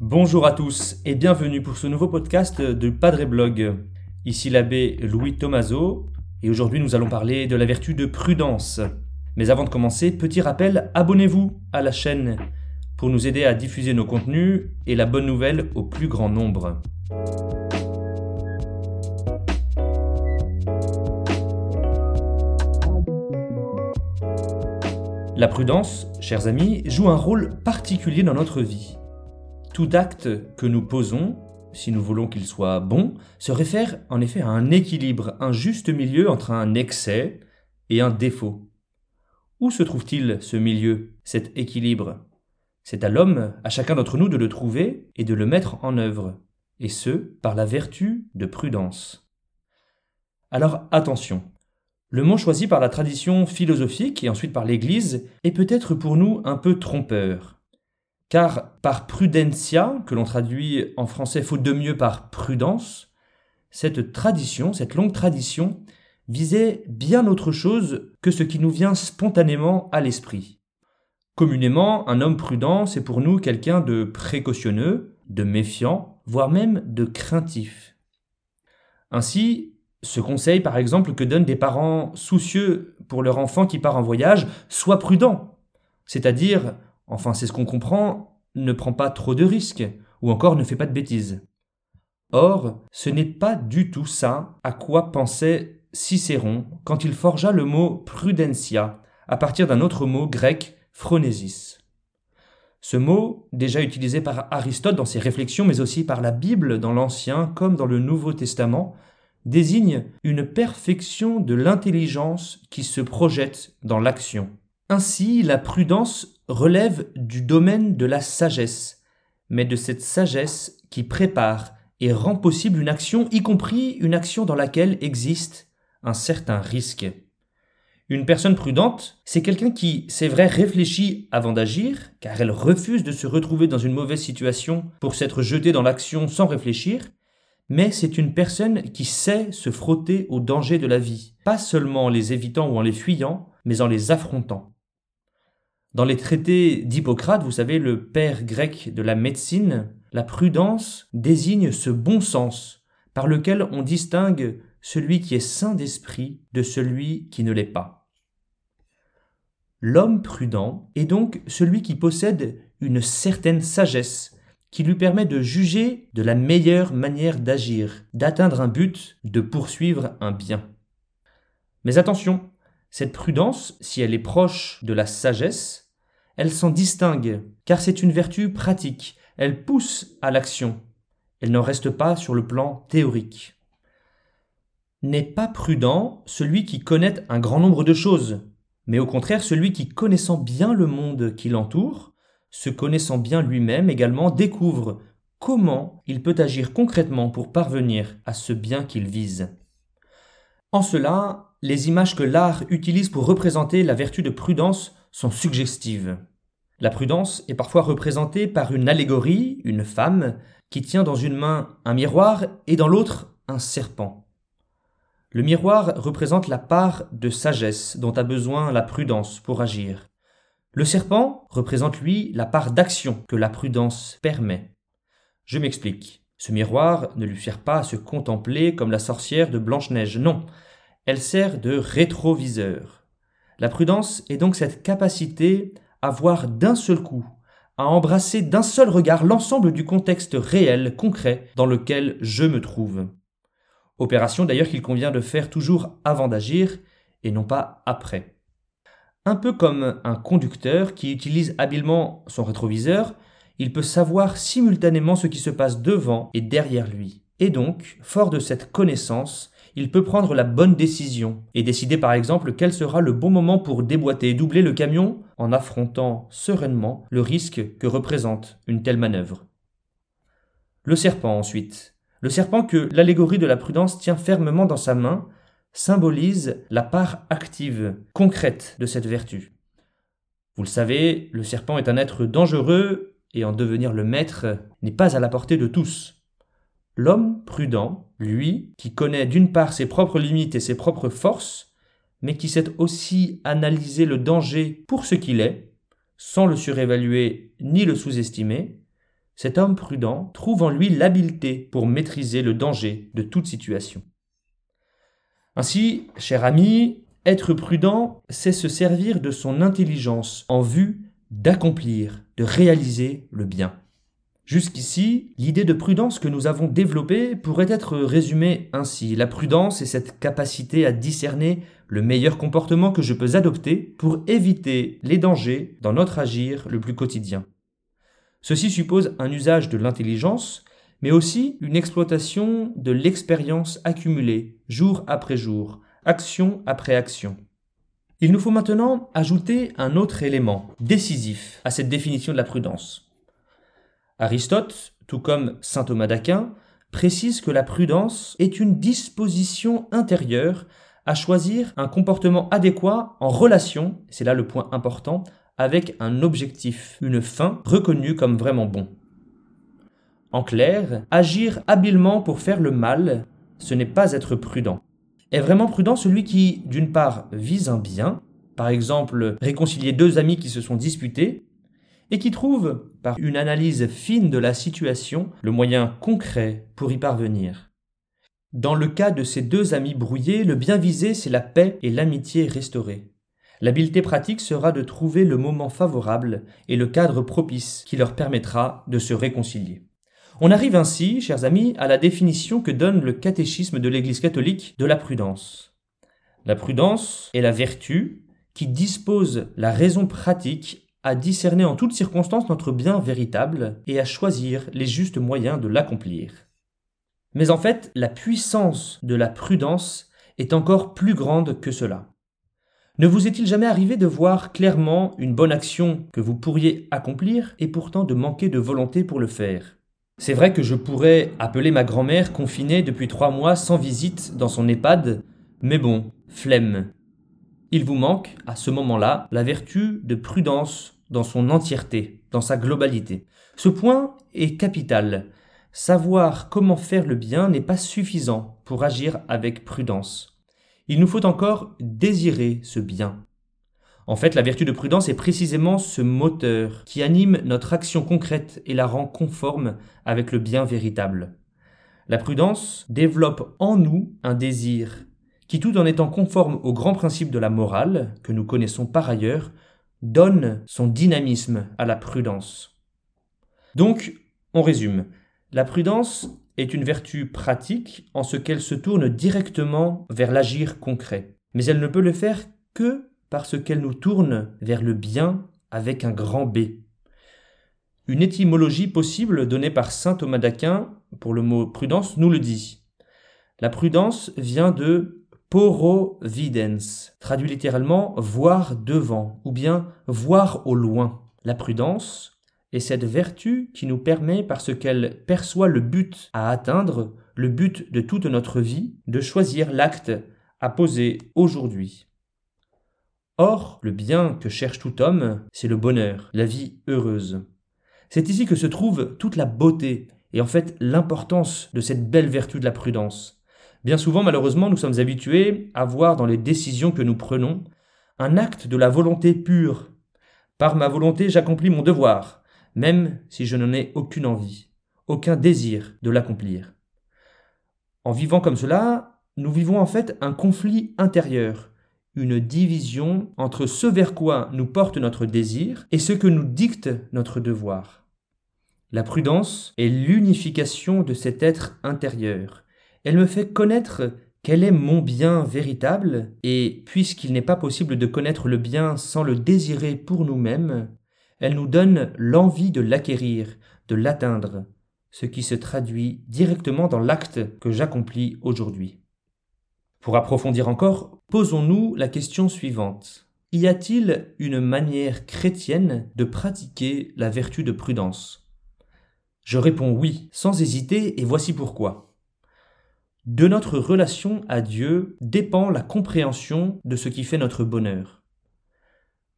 Bonjour à tous et bienvenue pour ce nouveau podcast de Padre Blog. Ici l'abbé Louis Tomaso et aujourd'hui nous allons parler de la vertu de prudence. Mais avant de commencer, petit rappel, abonnez-vous à la chaîne pour nous aider à diffuser nos contenus et la bonne nouvelle au plus grand nombre. La prudence, chers amis, joue un rôle particulier dans notre vie. Tout acte que nous posons, si nous voulons qu'il soit bon, se réfère en effet à un équilibre, un juste milieu entre un excès et un défaut. Où se trouve-t-il ce milieu, cet équilibre? C'est à l'homme, à chacun d'entre nous de le trouver et de le mettre en œuvre, et ce, par la vertu de prudence. Alors attention, le mot choisi par la tradition philosophique et ensuite par l'Église est peut-être pour nous un peu trompeur. Car par prudentia, que l'on traduit en français faute de mieux par prudence, cette tradition, cette longue tradition, visait bien autre chose que ce qui nous vient spontanément à l'esprit. Communément, un homme prudent, c'est pour nous quelqu'un de précautionneux, de méfiant, voire même de craintif. Ainsi, ce conseil, par exemple, que donnent des parents soucieux pour leur enfant qui part en voyage, sois prudent. C'est-à-dire, enfin c'est ce qu'on comprend, ne prends pas trop de risques, ou encore ne fais pas de bêtises. Or, ce n'est pas du tout ça à quoi pensait Cicéron quand il forgea le mot prudentia à partir d'un autre mot grec phronésis. Ce mot, déjà utilisé par Aristote dans ses réflexions, mais aussi par la Bible dans l'Ancien comme dans le Nouveau Testament, désigne une perfection de l'intelligence qui se projette dans l'action. Ainsi, la prudence relève du domaine de la sagesse, mais de cette sagesse qui prépare et rend possible une action, y compris une action dans laquelle existe un certain risque. Une personne prudente, c'est quelqu'un qui, c'est vrai, réfléchit avant d'agir, car elle refuse de se retrouver dans une mauvaise situation pour s'être jetée dans l'action sans réfléchir, mais c'est une personne qui sait se frotter aux dangers de la vie, pas seulement en les évitant ou en les fuyant, mais en les affrontant. Dans les traités d'Hippocrate, vous savez, le père grec de la médecine, la prudence désigne ce bon sens par lequel on distingue celui qui est saint d'esprit de celui qui ne l'est pas. L'homme prudent est donc celui qui possède une certaine sagesse, qui lui permet de juger de la meilleure manière d'agir, d'atteindre un but, de poursuivre un bien. Mais attention, cette prudence, si elle est proche de la sagesse, elle s'en distingue, car c'est une vertu pratique, elle pousse à l'action, elle n'en reste pas sur le plan théorique. N'est pas prudent celui qui connaît un grand nombre de choses, mais au contraire celui qui, connaissant bien le monde qui l'entoure, se connaissant bien lui-même également, découvre comment il peut agir concrètement pour parvenir à ce bien qu'il vise. En cela, les images que l'art utilise pour représenter la vertu de prudence sont suggestives. La prudence est parfois représentée par une allégorie, une femme, qui tient dans une main un miroir et dans l'autre un serpent. Le miroir représente la part de sagesse dont a besoin la prudence pour agir. Le serpent représente, lui, la part d'action que la prudence permet. Je m'explique. Ce miroir ne lui sert pas à se contempler comme la sorcière de Blanche-Neige, non. Elle sert de rétroviseur. La prudence est donc cette capacité à voir d'un seul coup, à embrasser d'un seul regard l'ensemble du contexte réel, concret, dans lequel je me trouve. Opération d'ailleurs qu'il convient de faire toujours avant d'agir, et non pas après. Un peu comme un conducteur qui utilise habilement son rétroviseur, il peut savoir simultanément ce qui se passe devant et derrière lui. Et donc, fort de cette connaissance, il peut prendre la bonne décision et décider par exemple quel sera le bon moment pour déboîter et doubler le camion en affrontant sereinement le risque que représente une telle manœuvre. Le serpent ensuite. Le serpent que l'allégorie de la prudence tient fermement dans sa main symbolise la part active, concrète de cette vertu. Vous le savez, le serpent est un être dangereux et en devenir le maître n'est pas à la portée de tous. L'homme prudent, lui, qui connaît d'une part ses propres limites et ses propres forces, mais qui sait aussi analyser le danger pour ce qu'il est, sans le surévaluer ni le sous-estimer, cet homme prudent trouve en lui l'habileté pour maîtriser le danger de toute situation. Ainsi, cher ami, être prudent, c'est se servir de son intelligence en vue d'accomplir, de réaliser le bien. Jusqu'ici, l'idée de prudence que nous avons développée pourrait être résumée ainsi. La prudence est cette capacité à discerner le meilleur comportement que je peux adopter pour éviter les dangers dans notre agir le plus quotidien. Ceci suppose un usage de l'intelligence, mais aussi une exploitation de l'expérience accumulée jour après jour, action après action. Il nous faut maintenant ajouter un autre élément décisif à cette définition de la prudence. Aristote, tout comme saint Thomas d'Aquin, précise que la prudence est une disposition intérieure à choisir un comportement adéquat en relation, c'est là le point important, avec un objectif, une fin reconnue comme vraiment bon. En clair, agir habilement pour faire le mal, ce n'est pas être prudent. Est vraiment prudent celui qui, d'une part, vise un bien, par exemple réconcilier deux amis qui se sont disputés, et qui trouve, par une analyse fine de la situation, le moyen concret pour y parvenir. Dans le cas de ces deux amis brouillés, le bien visé, c'est la paix et l'amitié restaurée. L'habileté pratique sera de trouver le moment favorable et le cadre propice qui leur permettra de se réconcilier. On arrive ainsi, chers amis, à la définition que donne le catéchisme de l'Église catholique de la prudence. La prudence est la vertu qui dispose la raison pratique à discerner en toutes circonstances notre bien véritable et à choisir les justes moyens de l'accomplir. Mais en fait, la puissance de la prudence est encore plus grande que cela. Ne vous est-il jamais arrivé de voir clairement une bonne action que vous pourriez accomplir et pourtant de manquer de volonté pour le faire? C'est vrai que je pourrais appeler ma grand-mère confinée depuis trois mois sans visite dans son EHPAD, mais bon, flemme. Il vous manque, à ce moment-là, la vertu de prudence dans son entièreté, dans sa globalité. Ce point est capital. Savoir comment faire le bien n'est pas suffisant pour agir avec prudence. Il nous faut encore désirer ce bien. En fait, la vertu de prudence est précisément ce moteur qui anime notre action concrète et la rend conforme avec le bien véritable. La prudence développe en nous un désir qui, tout en étant conforme aux grands principes de la morale, que nous connaissons par ailleurs, donne son dynamisme à la prudence. Donc, on résume. La prudence est une vertu pratique en ce qu'elle se tourne directement vers l'agir concret. Mais elle ne peut le faire que parce qu'elle nous tourne vers le bien avec un grand B. Une étymologie possible donnée par saint Thomas d'Aquin pour le mot prudence nous le dit. La prudence vient de Porovidens, traduit littéralement voir devant ou bien voir au loin. La prudence est cette vertu qui nous permet, parce qu'elle perçoit le but à atteindre, le but de toute notre vie, de choisir l'acte à poser aujourd'hui. Or, le bien que cherche tout homme, c'est le bonheur, la vie heureuse. C'est ici que se trouve toute la beauté et en fait l'importance de cette belle vertu de la prudence. Bien souvent, malheureusement, nous sommes habitués à voir dans les décisions que nous prenons un acte de la volonté pure. Par ma volonté, j'accomplis mon devoir, même si je n'en ai aucune envie, aucun désir de l'accomplir. En vivant comme cela, nous vivons en fait un conflit intérieur, une division entre ce vers quoi nous porte notre désir et ce que nous dicte notre devoir. La prudence est l'unification de cet être intérieur, elle me fait connaître quel est mon bien véritable, et puisqu'il n'est pas possible de connaître le bien sans le désirer pour nous-mêmes, elle nous donne l'envie de l'acquérir, de l'atteindre, ce qui se traduit directement dans l'acte que j'accomplis aujourd'hui. Pour approfondir encore, posons-nous la question suivante. Y a-t-il une manière chrétienne de pratiquer la vertu de prudence? Je réponds oui, sans hésiter, et voici pourquoi. De notre relation à Dieu dépend la compréhension de ce qui fait notre bonheur.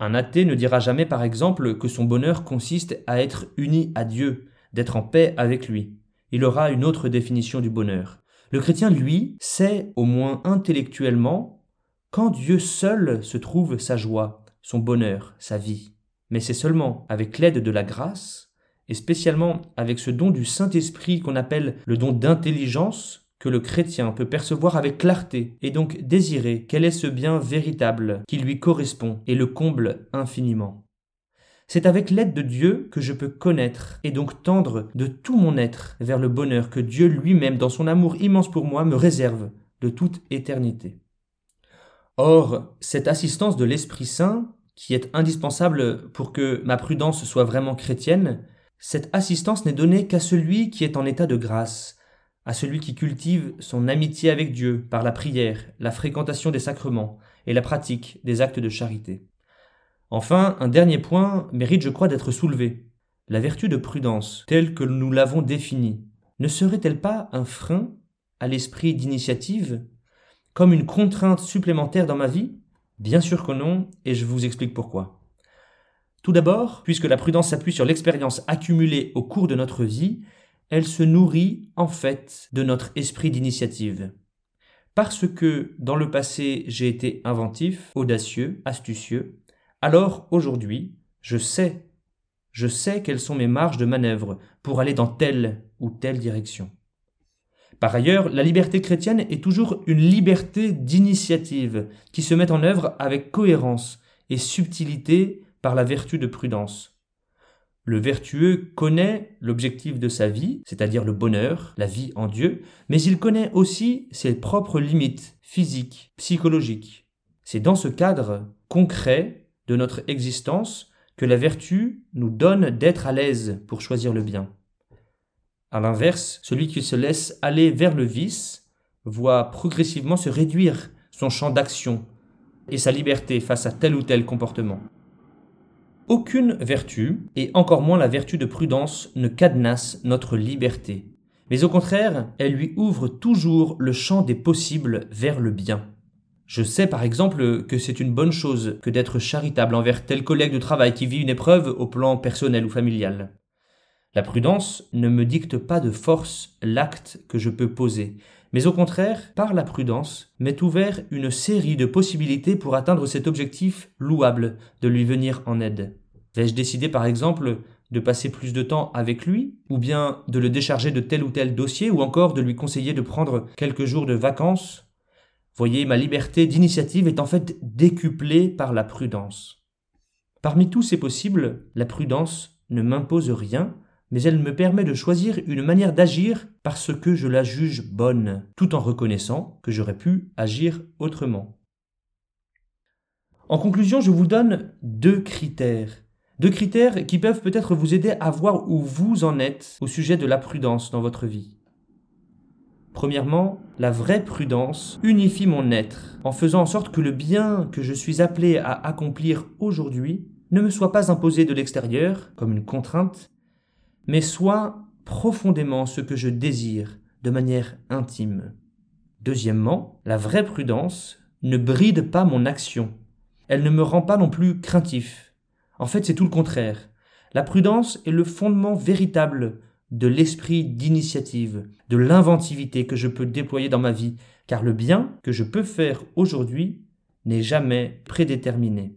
Un athée ne dira jamais par exemple que son bonheur consiste à être uni à Dieu, d'être en paix avec lui. Il aura une autre définition du bonheur. Le chrétien, lui, sait, au moins intellectuellement, Quand Dieu seul se trouve sa joie, son bonheur, sa vie. Mais c'est seulement avec l'aide de la grâce, et spécialement avec ce don du Saint-Esprit qu'on appelle le don d'intelligence, que le chrétien peut percevoir avec clarté et donc désirer quel est ce bien véritable qui lui correspond et le comble infiniment. C'est avec l'aide de Dieu que je peux connaître et donc tendre de tout mon être vers le bonheur que Dieu lui-même, dans son amour immense pour moi, me réserve de toute éternité. Or, cette assistance de l'Esprit Saint, qui est indispensable pour que ma prudence soit vraiment chrétienne, cette assistance n'est donnée qu'à celui qui est en état de grâce, à celui qui cultive son amitié avec Dieu par la prière, la fréquentation des sacrements et la pratique des actes de charité. Enfin, un dernier point mérite, je crois, d'être soulevé. La vertu de prudence, telle que nous l'avons définie, ne serait-elle pas un frein à l'esprit d'initiative, comme une contrainte supplémentaire dans ma vie? Bien sûr que non, et je vous explique pourquoi. Tout d'abord, puisque la prudence s'appuie sur l'expérience accumulée au cours de notre vie, elle se nourrit en fait de notre esprit d'initiative. Parce que dans le passé j'ai été inventif, audacieux, astucieux, alors aujourd'hui je sais, je sais quelles sont mes marges de manœuvre pour aller dans telle ou telle direction. Par ailleurs, la liberté chrétienne est toujours une liberté d'initiative qui se met en œuvre avec cohérence et subtilité par la vertu de prudence. Le vertueux connaît l'objectif de sa vie, c'est-à-dire le bonheur, la vie en Dieu, mais il connaît aussi ses propres limites physiques, psychologiques. C'est dans ce cadre concret de notre existence que la vertu nous donne d'être à l'aise pour choisir le bien. À l'inverse, celui qui se laisse aller vers le vice voit progressivement se réduire son champ d'action et sa liberté face à tel ou tel comportement. Aucune vertu, et encore moins la vertu de prudence, ne cadenasse notre liberté, mais au contraire, elle lui ouvre toujours le champ des possibles vers le bien. Je sais par exemple que c'est une bonne chose que d'être charitable envers tel collègue de travail qui vit une épreuve au plan personnel ou familial. La prudence ne me dicte pas de force l'acte que je peux poser, mais au contraire, par la prudence, m'est ouvert une série de possibilités pour atteindre cet objectif louable de lui venir en aide. Vais-je décider par exemple de passer plus de temps avec lui, ou bien de le décharger de tel ou tel dossier, ou encore de lui conseiller de prendre quelques jours de vacances Voyez, ma liberté d'initiative est en fait décuplée par la prudence. Parmi tous ces possibles, la prudence ne m'impose rien, mais elle me permet de choisir une manière d'agir parce que je la juge bonne, tout en reconnaissant que j'aurais pu agir autrement. En conclusion, je vous donne deux critères. Deux critères qui peuvent peut-être vous aider à voir où vous en êtes au sujet de la prudence dans votre vie. Premièrement, la vraie prudence unifie mon être en faisant en sorte que le bien que je suis appelé à accomplir aujourd'hui ne me soit pas imposé de l'extérieur comme une contrainte, mais soit profondément ce que je désire de manière intime. Deuxièmement, la vraie prudence ne bride pas mon action. Elle ne me rend pas non plus craintif. En fait, c'est tout le contraire. La prudence est le fondement véritable de l'esprit d'initiative, de l'inventivité que je peux déployer dans ma vie, car le bien que je peux faire aujourd'hui n'est jamais prédéterminé.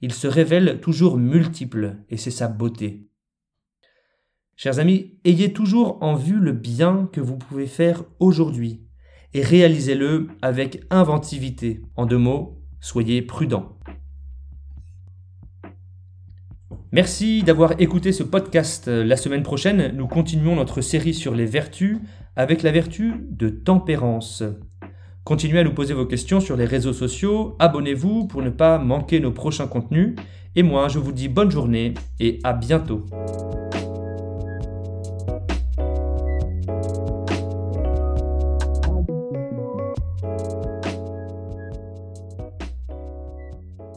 Il se révèle toujours multiple, et c'est sa beauté. Chers amis, ayez toujours en vue le bien que vous pouvez faire aujourd'hui et réalisez-le avec inventivité. En deux mots, soyez prudent. Merci d'avoir écouté ce podcast. La semaine prochaine, nous continuons notre série sur les vertus avec la vertu de tempérance. Continuez à nous poser vos questions sur les réseaux sociaux, abonnez-vous pour ne pas manquer nos prochains contenus, et moi je vous dis bonne journée et à bientôt.